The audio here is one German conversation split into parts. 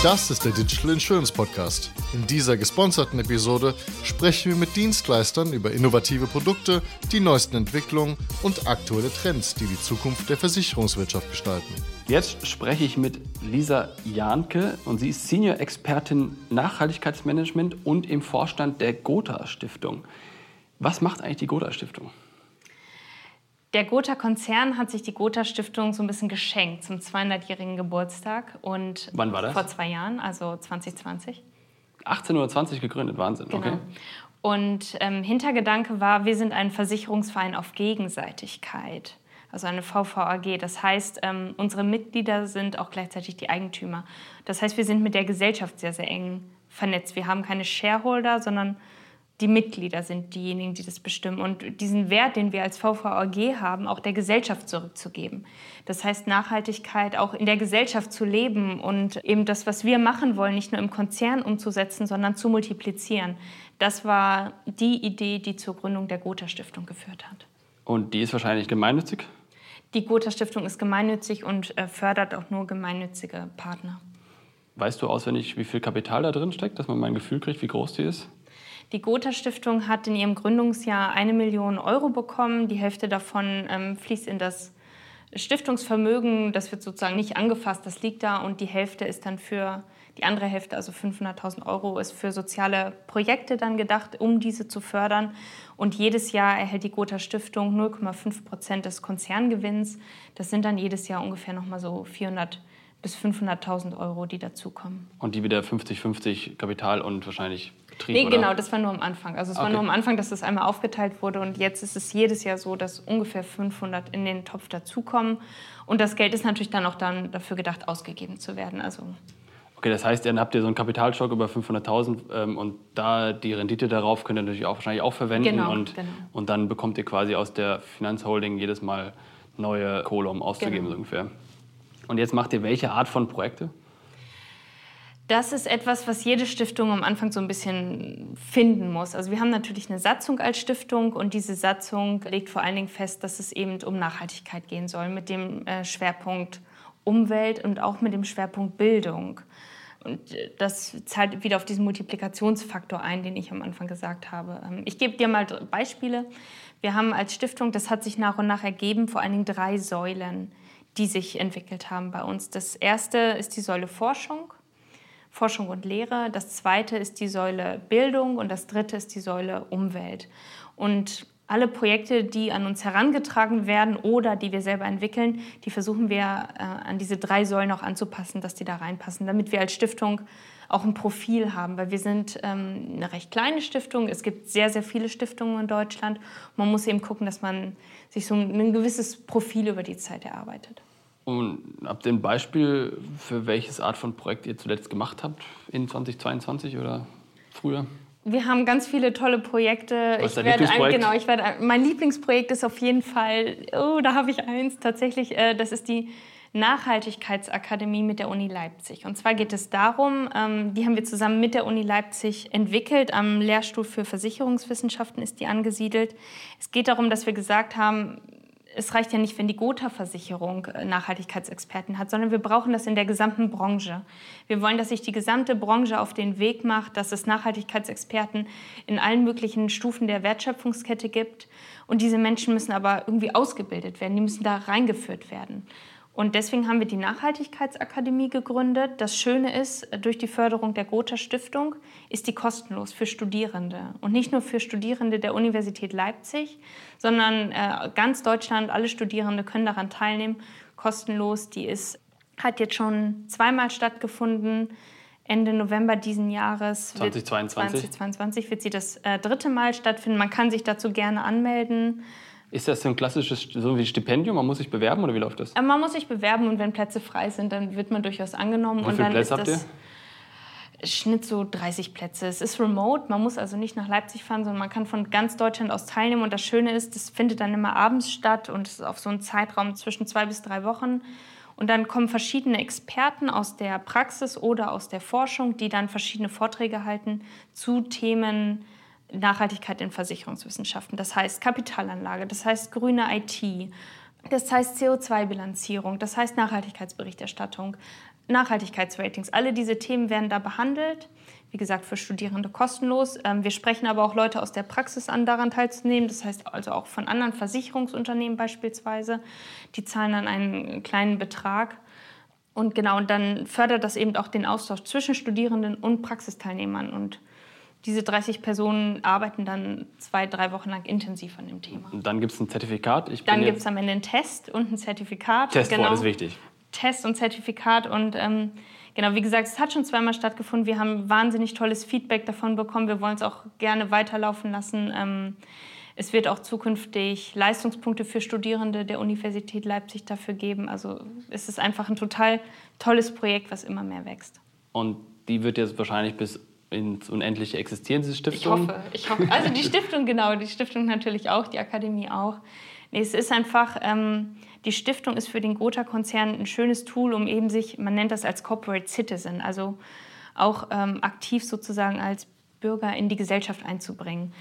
Das ist der Digital Insurance Podcast. In dieser gesponserten Episode sprechen wir mit Dienstleistern über innovative Produkte, die neuesten Entwicklungen und aktuelle Trends, die die Zukunft der Versicherungswirtschaft gestalten. Jetzt spreche ich mit Lisa Jahnke und sie ist Senior Expertin Nachhaltigkeitsmanagement und im Vorstand der Gotha Stiftung. Was macht eigentlich die Gotha Stiftung? Der Gotha-Konzern hat sich die Gotha-Stiftung so ein bisschen geschenkt zum 200-jährigen Geburtstag. Und Wann war das? Vor zwei Jahren, also 2020. 1820 gegründet, Wahnsinn. Genau. Okay. Und ähm, Hintergedanke war, wir sind ein Versicherungsverein auf Gegenseitigkeit, also eine VVAG. Das heißt, ähm, unsere Mitglieder sind auch gleichzeitig die Eigentümer. Das heißt, wir sind mit der Gesellschaft sehr, sehr eng vernetzt. Wir haben keine Shareholder, sondern die Mitglieder sind diejenigen, die das bestimmen. Und diesen Wert, den wir als VVAG haben, auch der Gesellschaft zurückzugeben. Das heißt, Nachhaltigkeit auch in der Gesellschaft zu leben und eben das, was wir machen wollen, nicht nur im Konzern umzusetzen, sondern zu multiplizieren. Das war die Idee, die zur Gründung der Gotha Stiftung geführt hat. Und die ist wahrscheinlich gemeinnützig? Die Gotha Stiftung ist gemeinnützig und äh, fördert auch nur gemeinnützige Partner. Weißt du auswendig, wie viel Kapital da drin steckt, dass man mal ein Gefühl kriegt, wie groß die ist? Die Gotha Stiftung hat in ihrem Gründungsjahr eine Million Euro bekommen. Die Hälfte davon ähm, fließt in das Stiftungsvermögen. Das wird sozusagen nicht angefasst, das liegt da. Und die Hälfte ist dann für, die andere Hälfte, also 500.000 Euro, ist für soziale Projekte dann gedacht, um diese zu fördern. Und jedes Jahr erhält die Gotha Stiftung 0,5 Prozent des Konzerngewinns. Das sind dann jedes Jahr ungefähr nochmal so 400 bis 500.000 Euro, die dazukommen. Und die wieder 50-50 Kapital und wahrscheinlich Betrieb? Nee, oder? genau, das war nur am Anfang. Also es okay. war nur am Anfang, dass das einmal aufgeteilt wurde und jetzt ist es jedes Jahr so, dass ungefähr 500 in den Topf dazukommen. Und das Geld ist natürlich dann auch dann dafür gedacht, ausgegeben zu werden. Also Okay, das heißt, dann habt ihr so einen Kapitalstock über 500.000 ähm, und da die Rendite darauf könnt ihr natürlich auch wahrscheinlich auch verwenden genau, und, genau. und dann bekommt ihr quasi aus der Finanzholding jedes Mal neue Kohle, um auszugeben genau. so ungefähr. Und jetzt macht ihr welche Art von Projekte? Das ist etwas, was jede Stiftung am Anfang so ein bisschen finden muss. Also wir haben natürlich eine Satzung als Stiftung und diese Satzung legt vor allen Dingen fest, dass es eben um Nachhaltigkeit gehen soll mit dem äh, Schwerpunkt Umwelt und auch mit dem Schwerpunkt Bildung. Und äh, das zahlt wieder auf diesen Multiplikationsfaktor ein, den ich am Anfang gesagt habe. Ähm, ich gebe dir mal Beispiele. Wir haben als Stiftung, das hat sich nach und nach ergeben, vor allen Dingen drei Säulen, die sich entwickelt haben bei uns. Das erste ist die Säule Forschung. Forschung und Lehre. Das zweite ist die Säule Bildung und das dritte ist die Säule Umwelt. Und alle Projekte, die an uns herangetragen werden oder die wir selber entwickeln, die versuchen wir äh, an diese drei Säulen auch anzupassen, dass die da reinpassen, damit wir als Stiftung auch ein Profil haben, weil wir sind ähm, eine recht kleine Stiftung. Es gibt sehr, sehr viele Stiftungen in Deutschland. Man muss eben gucken, dass man sich so ein gewisses Profil über die Zeit erarbeitet. Und habt ihr ein Beispiel für welches Art von Projekt ihr zuletzt gemacht habt in 2022 oder früher? Wir haben ganz viele tolle Projekte. Was ist dein Lieblingsprojekt? Ein, genau, ich werde, mein Lieblingsprojekt ist auf jeden Fall, oh, da habe ich eins tatsächlich, äh, das ist die Nachhaltigkeitsakademie mit der Uni Leipzig. Und zwar geht es darum, ähm, die haben wir zusammen mit der Uni Leipzig entwickelt. Am Lehrstuhl für Versicherungswissenschaften ist die angesiedelt. Es geht darum, dass wir gesagt haben, es reicht ja nicht, wenn die Gotha-Versicherung äh, Nachhaltigkeitsexperten hat, sondern wir brauchen das in der gesamten Branche. Wir wollen, dass sich die gesamte Branche auf den Weg macht, dass es Nachhaltigkeitsexperten in allen möglichen Stufen der Wertschöpfungskette gibt. Und diese Menschen müssen aber irgendwie ausgebildet werden, die müssen da reingeführt werden. Und deswegen haben wir die Nachhaltigkeitsakademie gegründet. Das Schöne ist, durch die Förderung der Gotha Stiftung ist die kostenlos für Studierende. Und nicht nur für Studierende der Universität Leipzig, sondern äh, ganz Deutschland, alle Studierende können daran teilnehmen, kostenlos. Die ist, hat jetzt schon zweimal stattgefunden. Ende November diesen Jahres. 2022. 2022 wird sie das äh, dritte Mal stattfinden. Man kann sich dazu gerne anmelden. Ist das so ein klassisches so wie Stipendium? Man muss sich bewerben oder wie läuft das? Äh, man muss sich bewerben und wenn Plätze frei sind, dann wird man durchaus angenommen. Wie viele Plätze habt ihr? Schnitt so 30 Plätze. Es ist remote, man muss also nicht nach Leipzig fahren, sondern man kann von ganz Deutschland aus teilnehmen. Und das Schöne ist, das findet dann immer abends statt und es ist auf so einen Zeitraum zwischen zwei bis drei Wochen. Und dann kommen verschiedene Experten aus der Praxis oder aus der Forschung, die dann verschiedene Vorträge halten zu Themen, Nachhaltigkeit in Versicherungswissenschaften. Das heißt Kapitalanlage, das heißt grüne IT, das heißt CO2-Bilanzierung, das heißt Nachhaltigkeitsberichterstattung. Nachhaltigkeitsratings. Alle diese Themen werden da behandelt. Wie gesagt, für Studierende kostenlos. Ähm, wir sprechen aber auch Leute aus der Praxis an, daran teilzunehmen. Das heißt also auch von anderen Versicherungsunternehmen beispielsweise. Die zahlen dann einen kleinen Betrag. Und genau, und dann fördert das eben auch den Austausch zwischen Studierenden und Praxisteilnehmern. Und diese 30 Personen arbeiten dann zwei, drei Wochen lang intensiv an dem Thema. Und dann gibt es ein Zertifikat. Ich dann gibt es am Ende einen Test und ein Zertifikat. Test genau. ist wichtig. Test und Zertifikat. Und ähm, genau, wie gesagt, es hat schon zweimal stattgefunden. Wir haben wahnsinnig tolles Feedback davon bekommen. Wir wollen es auch gerne weiterlaufen lassen. Ähm, es wird auch zukünftig Leistungspunkte für Studierende der Universität Leipzig dafür geben. Also es ist einfach ein total tolles Projekt, was immer mehr wächst. Und die wird jetzt wahrscheinlich bis ins Unendliche existieren, diese Stiftung? Ich hoffe, ich hoffe. Also die Stiftung, genau, die Stiftung natürlich auch, die Akademie auch. Nee, es ist einfach, ähm, die Stiftung ist für den Gotha-Konzern ein schönes Tool, um eben sich, man nennt das als Corporate Citizen, also auch ähm, aktiv sozusagen als Bürger in die Gesellschaft einzubringen.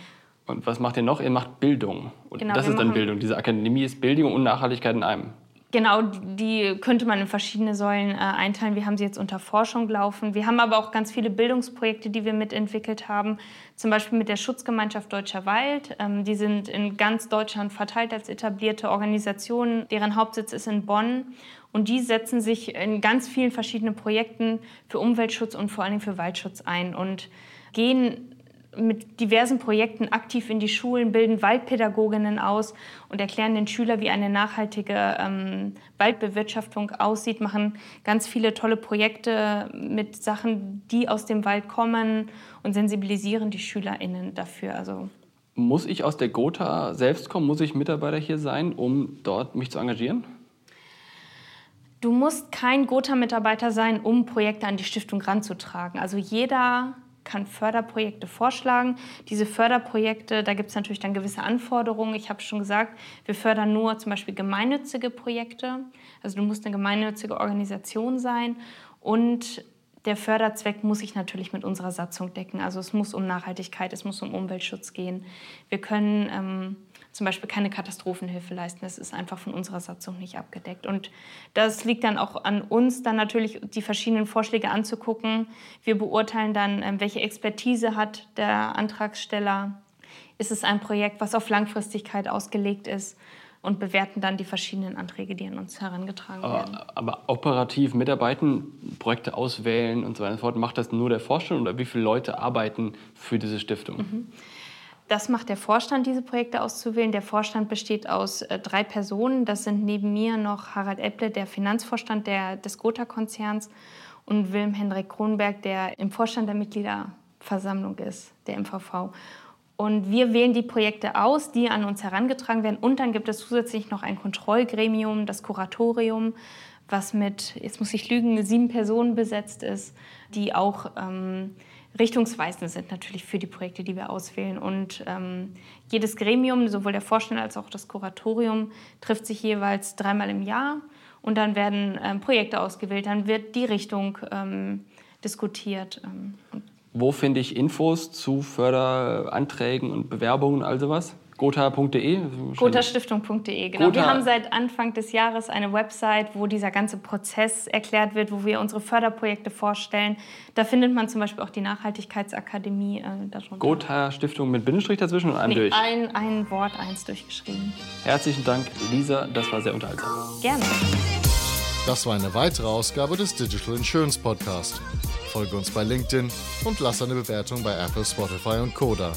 Und was macht ihr noch? Ihr macht Bildung. Und genau, das ist dann Bildung. Diese Akademie ist Bildung und Nachhaltigkeit in einem. Genau, die könnte man in verschiedene Säulen äh, einteilen. Wir haben sie jetzt unter Forschung laufen. Wir haben aber auch ganz viele Bildungsprojekte, die wir mitentwickelt haben. Zum Beispiel mit der Schutzgemeinschaft Deutscher Wald. Ähm, die sind in ganz Deutschland verteilt als etablierte Organisationen. Deren Hauptsitz ist in Bonn. Und die setzen sich in ganz vielen verschiedenen Projekten für Umweltschutz und vor allem für Waldschutz ein und gehen mit diversen Projekten aktiv in die Schulen, bilden Waldpädagoginnen aus und erklären den Schülern, wie eine nachhaltige ähm, Waldbewirtschaftung aussieht, machen ganz viele tolle Projekte mit Sachen, die aus dem Wald kommen und sensibilisieren die SchülerInnen dafür. Also muss ich aus der Gotha selbst kommen? Muss ich Mitarbeiter hier sein, um dort mich zu engagieren? Du musst kein Gotha-Mitarbeiter sein, um Projekte an die Stiftung ranzutragen. Also jeder kann Förderprojekte vorschlagen. Diese Förderprojekte, da gibt es natürlich dann gewisse Anforderungen. Ich habe schon gesagt, wir fördern nur zum Beispiel gemeinnützige Projekte. Also du musst eine gemeinnützige Organisation sein und der Förderzweck muss sich natürlich mit unserer Satzung decken. Also es muss um Nachhaltigkeit, es muss um Umweltschutz gehen. Wir können ähm, zum Beispiel keine Katastrophenhilfe leisten. Das ist einfach von unserer Satzung nicht abgedeckt. Und das liegt dann auch an uns, dann natürlich die verschiedenen Vorschläge anzugucken. Wir beurteilen dann, ähm, welche Expertise hat der Antragsteller. Ist es ein Projekt, was auf Langfristigkeit ausgelegt ist? und bewerten dann die verschiedenen Anträge, die an uns herangetragen werden. Aber, operativ mitarbeiten, Projekte auswählen und so weiter und so fort, macht das nur der Vorstand oder wie viele Leute arbeiten für diese Stiftung? Mhm. Das macht der Vorstand, diese Projekte auszuwählen. Der Vorstand besteht aus äh, drei Personen. Das sind neben mir noch Harald Epple, der Finanzvorstand der, des Gotha-Konzerns, und Wilm Hendrik Kronberg, der im Vorstand der Mitgliederversammlung ist, der MVV. Und wir wählen die Projekte aus, die an uns herangetragen werden. Und dann gibt es zusätzlich noch ein Kontrollgremium, das Kuratorium, was mit, jetzt muss ich lügen, sieben Personen besetzt ist, die auch ähm, richtungsweisend sind natürlich für die Projekte, die wir auswählen. Und ähm, jedes Gremium, sowohl der Vorstand als auch das Kuratorium, trifft sich jeweils dreimal im Jahr und dann werden ähm, Projekte ausgewählt, dann wird die Richtung ähm, diskutiert. Ähm, Wo finde ich Infos zu Förderanträgen und Bewerbungen und all sowas? Gotha.de? Gothastiftung.de, genau. Gotha. Wir haben seit Anfang des Jahres eine Website, wo dieser ganze Prozess erklärt wird, wo wir unsere Förderprojekte vorstellen. Da findet man zum Beispiel auch die Nachhaltigkeitsakademie. Äh, Gotha-Stiftung mit Bindestrich dazwischen und einem nee, durch? Ein, ein Wort, eins durchgeschrieben. Herzlichen Dank, Lisa. Das war sehr unterhaltsam. Gerne. Das war eine weitere Ausgabe des Digital Insurance Podcast. Folge uns bei LinkedIn und lass eine Bewertung bei Apple, Spotify und Koda.